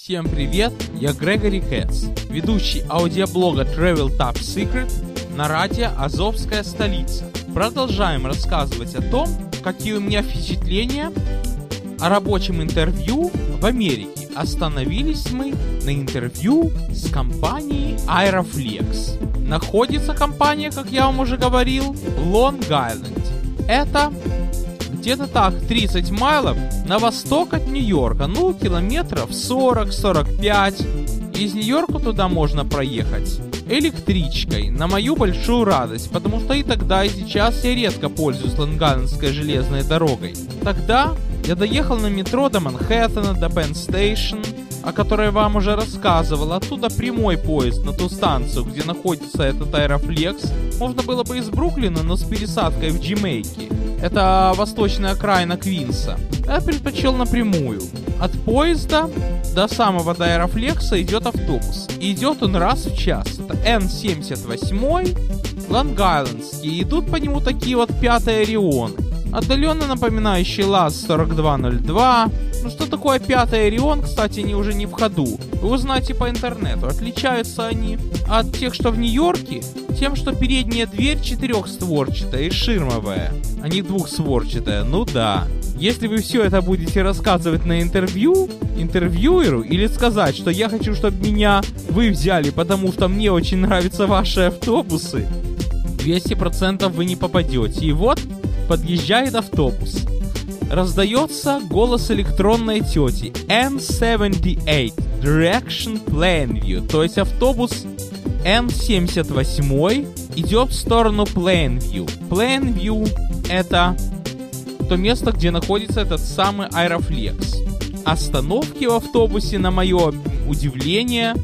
Всем привет, я Грегори Кэтс, ведущий аудиоблога Travel Top Secret на радио «Азовская столица». Продолжаем рассказывать о том, какие у меня впечатления о рабочем интервью в Америке. Остановились мы на интервью с компанией Aeroflex. Находится компания, как я вам уже говорил, в Лонг-Айленд. Это где-то так 30 майлов на восток от Нью-Йорка, ну, километров 40-45. Из Нью-Йорка туда можно проехать электричкой, на мою большую радость, потому что и тогда, и сейчас я редко пользуюсь Лонг-Айлендской железной дорогой. Тогда я доехал на метро до Манхэттена, до Penn Station, о которой вам уже рассказывал. Оттуда прямой поезд на ту станцию, где находится этот Aeroflex. Можно было бы из Бруклина, но с пересадкой в Джамейке. Это восточная окраина Квинса. Я предпочел напрямую. От поезда до самого до Аэрофлекса идет автобус. И идет он раз в час. Это N78, Лонг-Айлендский. Идут по нему такие вот пятые Орионы. Отдаленно напоминающий ЛАЗ-4202. Ну что такое пятый Орион, кстати, они уже не в ходу. Вы узнаете по интернету. Отличаются они от тех, что в Нью-Йорке, тем, что передняя дверь четырехстворчатая и ширмовая, а не двухстворчатая. Ну да. Если вы все это будете рассказывать на интервью, интервьюеру, или сказать, что я хочу, чтобы меня вы взяли, потому что мне очень нравятся ваши автобусы, 200% вы не попадете. И вот подъезжает автобус. Раздается голос электронной тети N78 Direction Plainview, то есть автобус N78 идет в сторону Plainview. Plainview это то место, где находится этот самый Аэрофлекс. Остановки в автобусе, на мое удивление,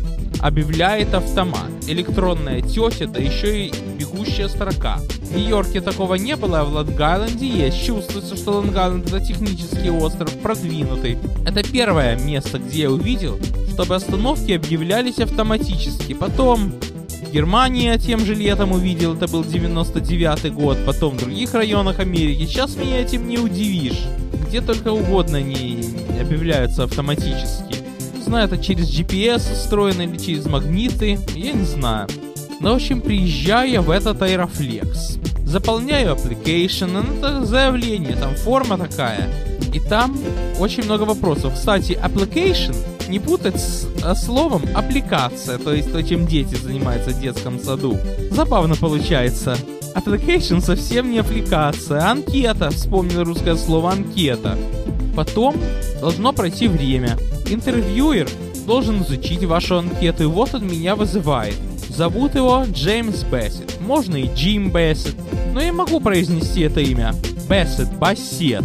объявляет автомат. Электронная тетя, да еще и бегущая строка. Нью-Йорке такого не было, а в Лонг-Айленде есть. Чувствуется, что Лонг-Айленд это технический остров, продвинутый. Это первое место, где я увидел, чтобы остановки объявлялись автоматически. Потом в Германии я тем же летом увидел, это был 99 год, потом в других районах Америки. Сейчас меня этим не удивишь. Где только угодно они объявляются автоматически. Не знаю, это через GPS устроено или через магниты, я не знаю. Ну, в общем, приезжаю я в этот Аэрофлекс. Заполняю application, ну, это заявление, там форма такая. И там очень много вопросов. Кстати, application не путать с а, словом аппликация, то есть то, чем дети занимаются в детском саду. Забавно получается. Application совсем не аппликация, анкета, вспомнил русское слово анкета. Потом должно пройти время. Интервьюер должен изучить вашу анкету, и вот он меня вызывает. Зовут его Джеймс Бессет. Можно и Джим Бессет. Но я могу произнести это имя. Бессет, Бассет.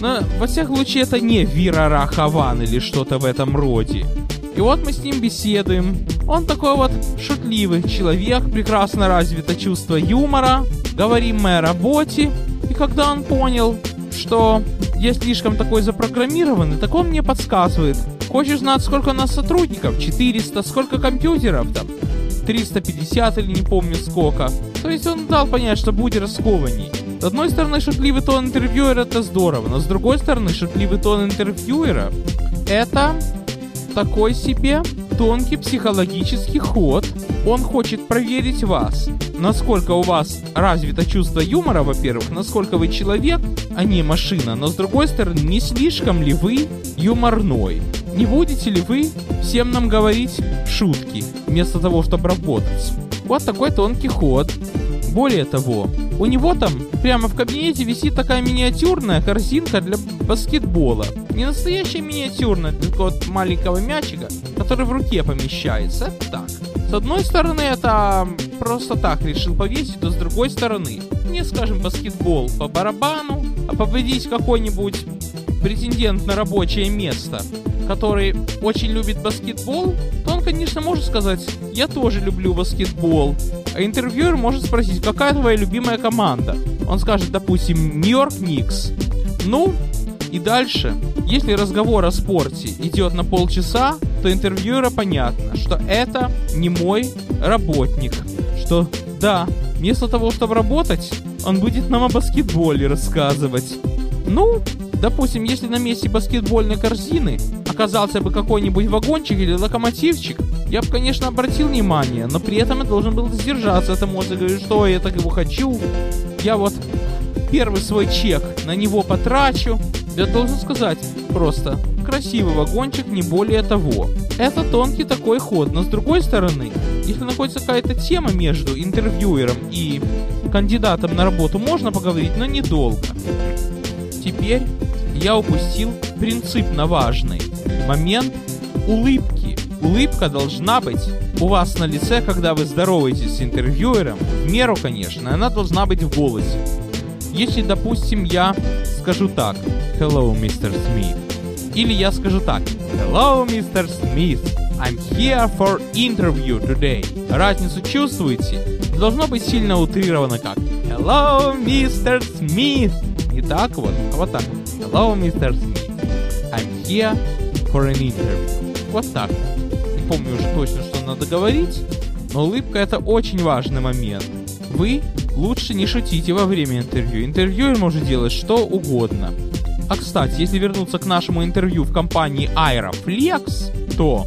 Но, во всяком случае, это не Вирара Хаван или что-то в этом роде. И вот мы с ним беседуем. Он такой вот шутливый человек, прекрасно развито чувство юмора. Говорим мы о работе. И когда он понял, что я слишком такой запрограммированный, так он мне подсказывает. Хочешь знать, сколько у нас сотрудников? 400. Сколько компьютеров там? 350 или не помню сколько. То есть он дал понять, что будет раскованней. С одной стороны, шутливый тон интервьюера это здорово, но с другой стороны, шутливый тон интервьюера это такой себе тонкий психологический ход. Он хочет проверить вас, насколько у вас развито чувство юмора, во-первых, насколько вы человек, а не машина, но с другой стороны, не слишком ли вы юморной. Не будете ли вы всем нам говорить шутки, вместо того, чтобы работать? Вот такой тонкий ход. Более того, у него там прямо в кабинете висит такая миниатюрная корзинка для баскетбола. Не настоящая миниатюрная, только вот маленького мячика, который в руке помещается. Так. С одной стороны, это просто так решил повесить, то с другой стороны, мне, скажем, баскетбол по барабану, а победить какой-нибудь претендент на рабочее место, который очень любит баскетбол, то он, конечно, может сказать, я тоже люблю баскетбол. А интервьюер может спросить, какая твоя любимая команда? Он скажет, допустим, Нью-Йорк Никс. Ну, и дальше, если разговор о спорте идет на полчаса, то интервьюера понятно, что это не мой работник. Что, да, вместо того, чтобы работать, он будет нам о баскетболе рассказывать. Ну, допустим, если на месте баскетбольной корзины оказался бы какой-нибудь вагончик или локомотивчик, я бы, конечно, обратил внимание, но при этом я должен был сдержаться от эмоций, говорю, что я так его хочу. Я вот первый свой чек на него потрачу. Я должен сказать просто, красивый вагончик, не более того. Это тонкий такой ход, но с другой стороны, если находится какая-то тема между интервьюером и кандидатом на работу, можно поговорить, но недолго. Теперь я упустил принципно важный момент улыбки. Улыбка должна быть у вас на лице, когда вы здороваетесь с интервьюером, в меру, конечно, она должна быть в голосе. Если, допустим, я скажу так, Hello, Mr. Smith. Или я скажу так, Hello, Mr. Smith. I'm here for interview today. Разницу чувствуете? Должно быть сильно утрировано как Hello, Mr. Smith. Не так вот, вот так. Hello, Mr. Smith. I'm here for an interview. Вот так. Не помню уже точно, что надо говорить, но улыбка это очень важный момент. Вы лучше не шутите во время интервью. Интервьюер может делать что угодно. А кстати, если вернуться к нашему интервью в компании Aeroflex, то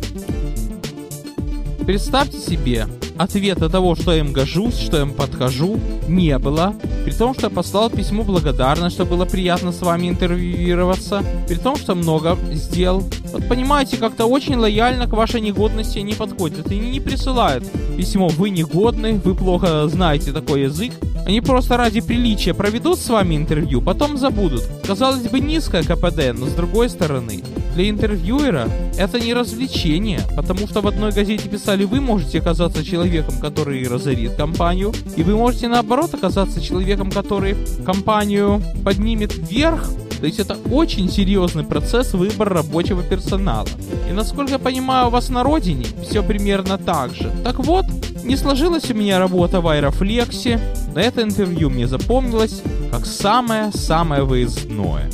представьте себе, ответа того, что я им гожусь, что я им подхожу, не было. При том, что я послал письмо благодарность, что было приятно с вами интервьюироваться. При том, что много сделал. Вот понимаете, как-то очень лояльно к вашей негодности они подходят. И не присылают письмо «Вы негодны, вы плохо знаете такой язык». Они просто ради приличия проведут с вами интервью, потом забудут. Казалось бы, низкое КПД, но с другой стороны, для интервьюера это не развлечение, потому что в одной газете писали, вы можете оказаться человеком, который разорит компанию, и вы можете наоборот оказаться человеком, который компанию поднимет вверх, то есть это очень серьезный процесс выбора рабочего персонала. И насколько я понимаю, у вас на родине все примерно так же. Так вот, не сложилась у меня работа в Аэрофлексе, но это интервью мне запомнилось как самое-самое выездное.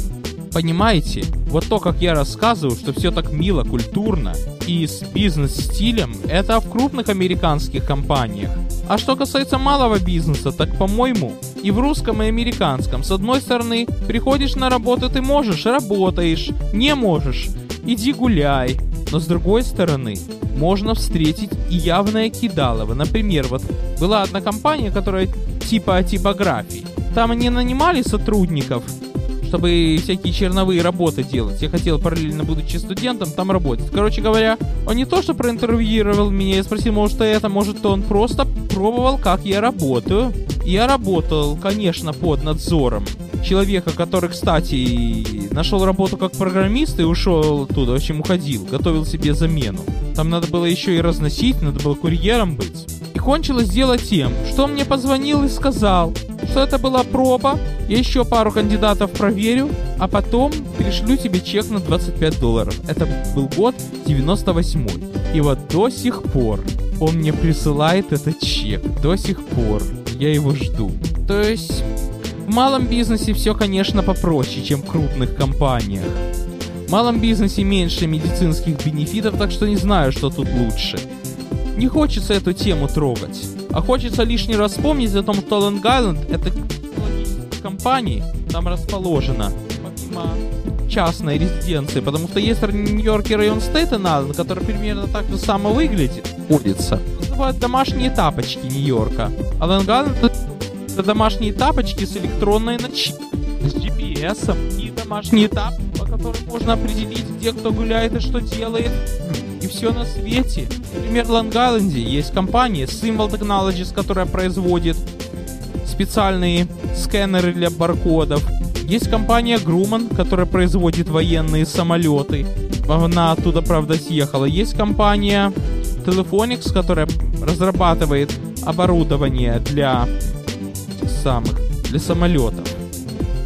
Понимаете, вот то, как я рассказываю, что все так мило, культурно и с бизнес-стилем, это в крупных американских компаниях. А что касается малого бизнеса, так, по-моему, и в русском, и американском. С одной стороны, приходишь на работу, ты можешь, работаешь, не можешь, иди гуляй. Но с другой стороны, можно встретить и явное кидалово. Например, вот была одна компания, которая типа типографии. Там они нанимали сотрудников, чтобы всякие черновые работы делать. Я хотел параллельно, будучи студентом, там работать. Короче говоря, он не то что проинтервьюировал меня, я спросил, может, это, может, он просто пробовал, как я работаю. Я работал, конечно, под надзором человека, который, кстати, нашел работу как программист и ушел оттуда, в общем, уходил, готовил себе замену. Там надо было еще и разносить, надо было курьером быть. И кончилось дело тем, что он мне позвонил и сказал, что это была проба, я еще пару кандидатов проверю, а потом пришлю тебе чек на 25 долларов. Это был год 98 И вот до сих пор он мне присылает этот чек. До сих пор. Я его жду. То есть в малом бизнесе все, конечно, попроще, чем в крупных компаниях. В малом бизнесе меньше медицинских бенефитов, так что не знаю, что тут лучше. Не хочется эту тему трогать, а хочется лишний раз вспомнить о том, что Island — это компании там расположена помимо частной резиденции, потому что есть Нью-Йоркский район Стейтен-Айленд, который примерно так же само выглядит, улица. Называют домашние тапочки Нью-Йорка. А Лонг-Айленд это домашние тапочки с электронной начинкой, с GPS и домашние тапки, по которым можно определить, где кто гуляет и что делает. И все на свете. Например, в Лонг-Айленде есть компания Symbol Technologies, которая производит специальные сканеры для баркодов. Есть компания Grumman, которая производит военные самолеты. Она оттуда, правда, съехала. Есть компания Telephonics, которая разрабатывает оборудование для самых, для самолетов.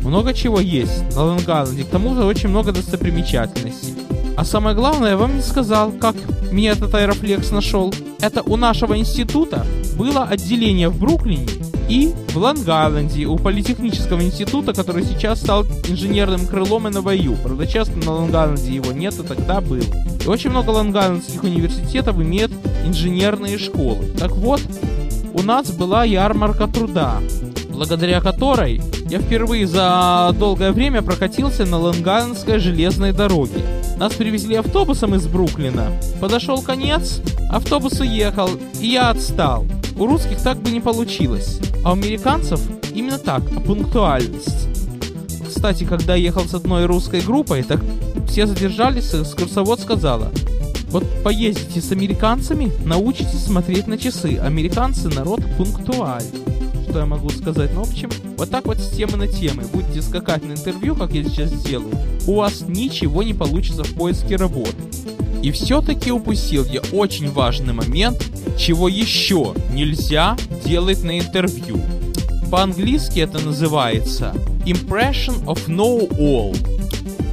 Много чего есть на Лонг-Айленде. К тому же очень много достопримечательностей. А самое главное, я вам не сказал, как меня этот аэрофлекс нашел. Это у нашего института было отделение в Бруклине, и в Лонг-Айленде у Политехнического института, который сейчас стал инженерным крылом НВЮ. Правда, часто на Лонг-Айленде его нет, а тогда был. И очень много лонг-айлендских университетов имеют инженерные школы. Так вот, у нас была ярмарка труда, благодаря которой я впервые за долгое время прокатился на лонг железной дороге. Нас привезли автобусом из Бруклина. Подошел конец, автобус уехал, и я отстал. У русских так бы не получилось. А у американцев именно так, а пунктуальность. Кстати, когда ехал с одной русской группой, так все задержались, экскурсовод сказала, вот поездите с американцами, научитесь смотреть на часы. Американцы народ пунктуальный. Что я могу сказать? Ну, в общем, вот так вот с темы на темы. Будете скакать на интервью, как я сейчас сделаю, у вас ничего не получится в поиске работы. И все-таки упустил я очень важный момент, чего еще нельзя делать на интервью. По-английски это называется impression of know-all.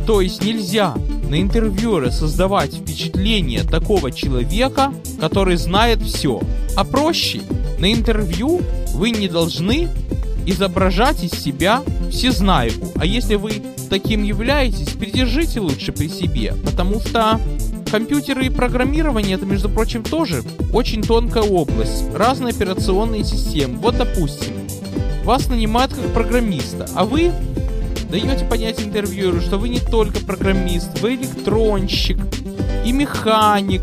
То есть нельзя на интервьюера создавать впечатление такого человека, который знает все. А проще, на интервью вы не должны изображать из себя всезнайку. А если вы таким являетесь, придержите лучше при себе, потому что компьютеры и программирование это, между прочим, тоже очень тонкая область. Разные операционные системы. Вот, допустим, вас нанимают как программиста, а вы даете понять интервьюеру, что вы не только программист, вы электронщик и механик,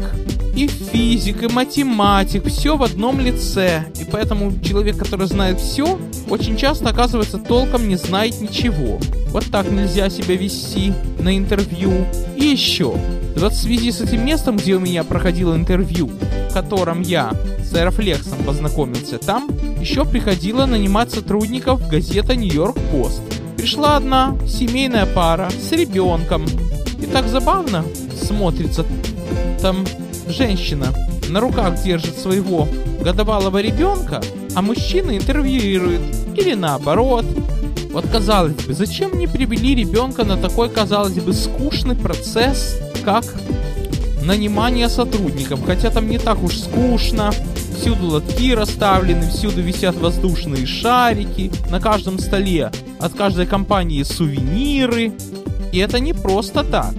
и физик, и математик, все в одном лице. И поэтому человек, который знает все, очень часто оказывается толком не знает ничего. Вот так нельзя себя вести на интервью. И еще, вот в связи с этим местом, где у меня проходило интервью, в котором я с Аэрофлексом познакомился, там еще приходило нанимать сотрудников газета Нью-Йорк Пост. Пришла одна семейная пара с ребенком. И так забавно смотрится. Там женщина на руках держит своего годовалого ребенка, а мужчина интервьюирует. Или наоборот. Вот казалось бы, зачем мне привели ребенка на такой, казалось бы, скучный процесс, как нанимание сотрудников, хотя там не так уж скучно, всюду лотки расставлены, всюду висят воздушные шарики, на каждом столе от каждой компании сувениры. И это не просто так.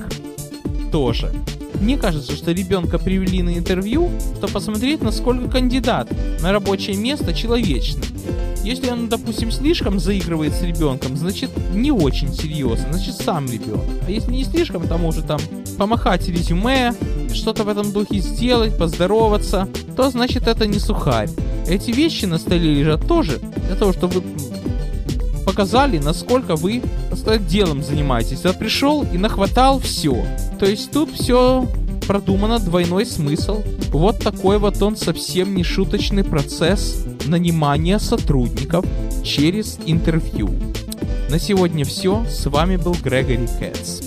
Тоже. Мне кажется, что ребенка привели на интервью, чтобы посмотреть, насколько кандидат на рабочее место человечный. Если он, допустим, слишком заигрывает с ребенком, значит не очень серьезно, значит сам ребенок. А если не слишком, то может там помахать резюме, что-то в этом духе сделать, поздороваться, то значит это не сухарь. Эти вещи на столе лежат тоже для того, чтобы показали, насколько вы, делом занимаетесь. Я пришел и нахватал все. То есть тут все продумано, двойной смысл. Вот такой вот он совсем не шуточный процесс нанимания сотрудников через интервью. На сегодня все. С вами был Грегори Кэтс.